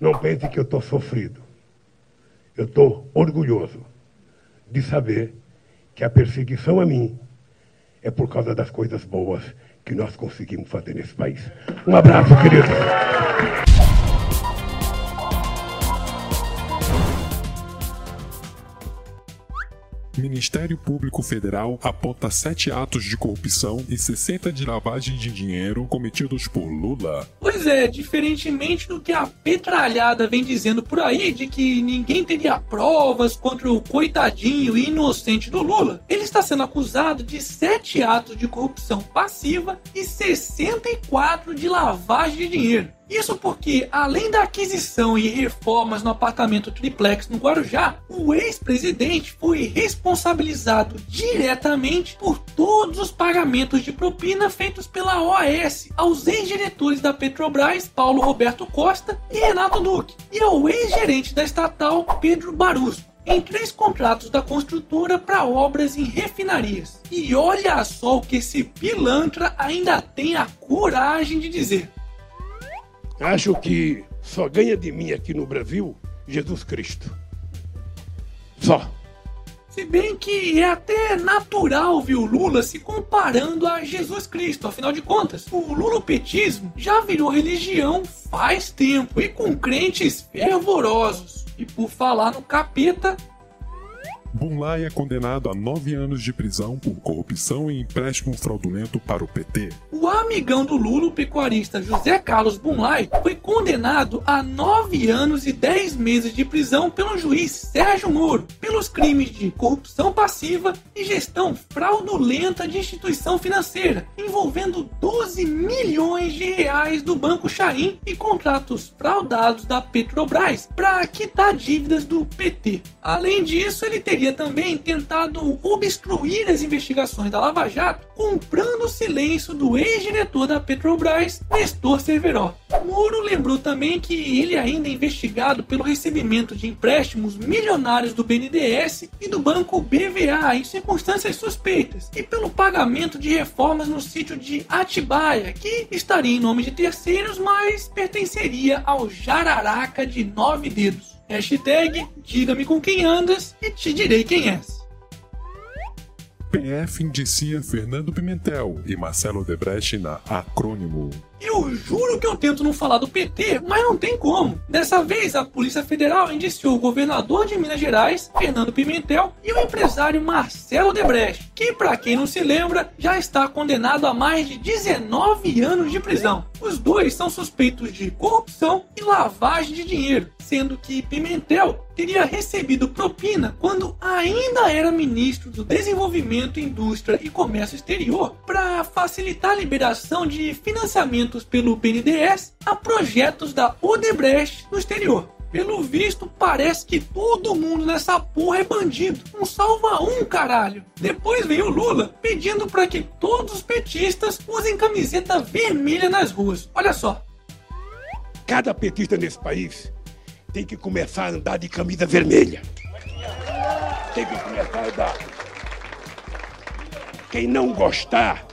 Não pense que eu estou sofrido. Eu estou orgulhoso de saber que a perseguição a mim é por causa das coisas boas que nós conseguimos fazer nesse país. Um abraço, querido. Ministério Público Federal aponta sete atos de corrupção e 60 de lavagem de dinheiro cometidos por Lula. Pois é, diferentemente do que a petralhada vem dizendo por aí de que ninguém teria provas contra o coitadinho e inocente do Lula, ele está sendo acusado de sete atos de corrupção passiva e 64 de lavagem de dinheiro. Isso porque, além da aquisição e reformas no apartamento triplex no Guarujá, o ex-presidente foi responsabilizado diretamente por todos os pagamentos de propina feitos pela OAS aos ex-diretores da Petrobras, Paulo Roberto Costa e Renato Duque, e ao ex-gerente da estatal, Pedro Barusco em três contratos da construtora para obras em refinarias. E olha só o que esse pilantra ainda tem a coragem de dizer. Acho que só ganha de mim aqui no Brasil Jesus Cristo. Só. Se bem que é até natural ver o Lula se comparando a Jesus Cristo, afinal de contas, o lulopetismo já virou religião faz tempo e com crentes fervorosos. E por falar no capeta, Bunlai é condenado a nove anos de prisão por corrupção e empréstimo fraudulento para o PT. O amigão do Lula, o pecuarista José Carlos Bunlai, foi condenado a nove anos e dez meses de prisão pelo juiz Sérgio Moro pelos crimes de corrupção passiva e gestão fraudulenta de instituição financeira, envolvendo 12 milhões de reais do Banco Chaim e contratos fraudados da Petrobras para quitar dívidas do PT. Além disso, ele teria teria também tentado obstruir as investigações da Lava Jato, comprando o silêncio do ex-diretor da Petrobras, Nestor Cerveró. Moro lembrou também que ele ainda é investigado pelo recebimento de empréstimos milionários do BNDES e do banco BVA em circunstâncias suspeitas, e pelo pagamento de reformas no sítio de Atibaia, que estaria em nome de terceiros, mas pertenceria ao Jararaca de Nove Dedos. Hashtag diga-me com quem andas e te direi quem és. PF indicia Fernando Pimentel e Marcelo Debrecht na Acrônimo. Eu juro que eu tento não falar do PT, mas não tem como. Dessa vez, a Polícia Federal indiciou o governador de Minas Gerais, Fernando Pimentel, e o empresário Marcelo Debrecht, que, para quem não se lembra, já está condenado a mais de 19 anos de prisão. Os dois são suspeitos de corrupção e lavagem de dinheiro, sendo que Pimentel teria recebido propina quando ainda era ministro do Desenvolvimento, Indústria e Comércio Exterior para facilitar a liberação de financiamento pelo BNDES a projetos da Odebrecht no exterior. Pelo visto, parece que todo mundo nessa porra é bandido. Um salva um, caralho. Depois veio o Lula pedindo para que todos os petistas usem camiseta vermelha nas ruas. Olha só. Cada petista nesse país tem que começar a andar de camisa vermelha. Tem que começar a andar. Quem não gostar,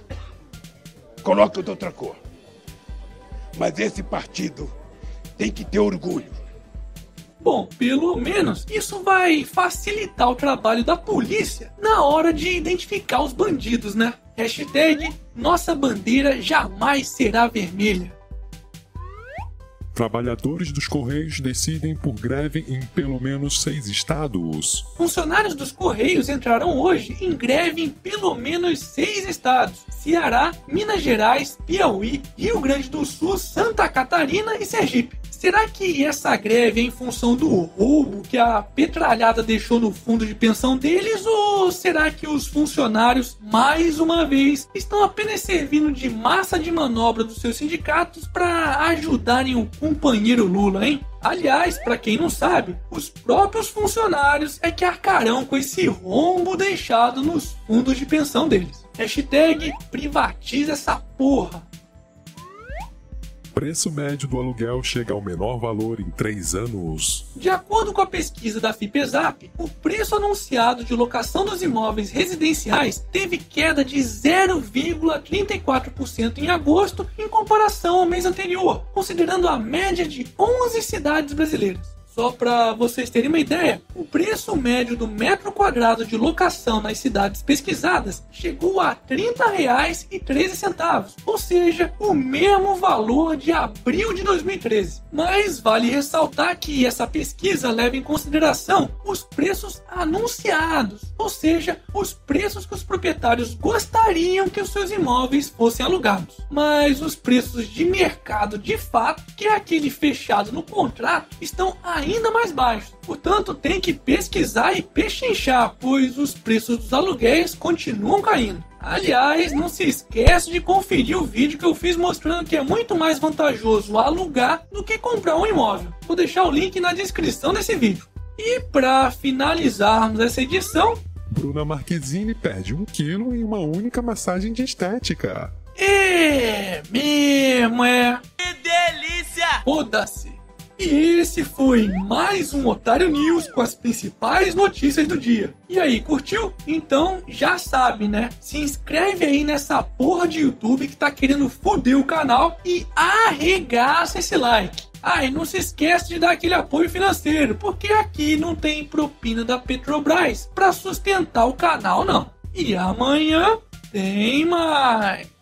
coloca de outra cor. Mas esse partido tem que ter orgulho. Bom, pelo menos isso vai facilitar o trabalho da polícia na hora de identificar os bandidos, né? Hashtag nossa bandeira jamais será vermelha. Trabalhadores dos Correios decidem por greve em pelo menos seis estados. Funcionários dos Correios entrarão hoje em greve em pelo menos seis estados: Ceará, Minas Gerais, Piauí, Rio Grande do Sul, Santa Catarina e Sergipe. Será que essa greve é em função do roubo que a petralhada deixou no fundo de pensão deles? Ou será que os funcionários, mais uma vez, estão apenas servindo de massa de manobra dos seus sindicatos para ajudarem o companheiro Lula, hein? Aliás, para quem não sabe, os próprios funcionários é que arcarão com esse rombo deixado nos fundos de pensão deles. Hashtag privatiza essa porra. Preço médio do aluguel chega ao menor valor em três anos. De acordo com a pesquisa da FIPESAP, o preço anunciado de locação dos imóveis residenciais teve queda de 0,34% em agosto em comparação ao mês anterior, considerando a média de 11 cidades brasileiras. Só para vocês terem uma ideia, o preço médio do metro quadrado de locação nas cidades pesquisadas chegou a R$ 30,13, ou seja, o mesmo valor de abril de 2013. Mas vale ressaltar que essa pesquisa leva em consideração os preços anunciados, ou seja, os preços que os proprietários gostariam que os seus imóveis fossem alugados. Mas os preços de mercado de fato, que é aquele fechado no contrato, estão ainda mais baixos. Portanto, tem que pesquisar e pechinchar, pois os preços dos aluguéis continuam caindo. Aliás, não se esquece de conferir o vídeo que eu fiz mostrando que é muito mais vantajoso alugar do que comprar um imóvel. Vou deixar o link na descrição desse vídeo. E para finalizarmos essa edição, Bruna Marquezine perde um quilo em uma única massagem de estética. é mesmo, é. Que delícia! Foda-se. E esse foi mais um Otário News com as principais notícias do dia. E aí, curtiu? Então já sabe, né? Se inscreve aí nessa porra de YouTube que tá querendo foder o canal e arregaça esse like. Ah, e não se esquece de dar aquele apoio financeiro, porque aqui não tem propina da Petrobras para sustentar o canal, não. E amanhã tem mais.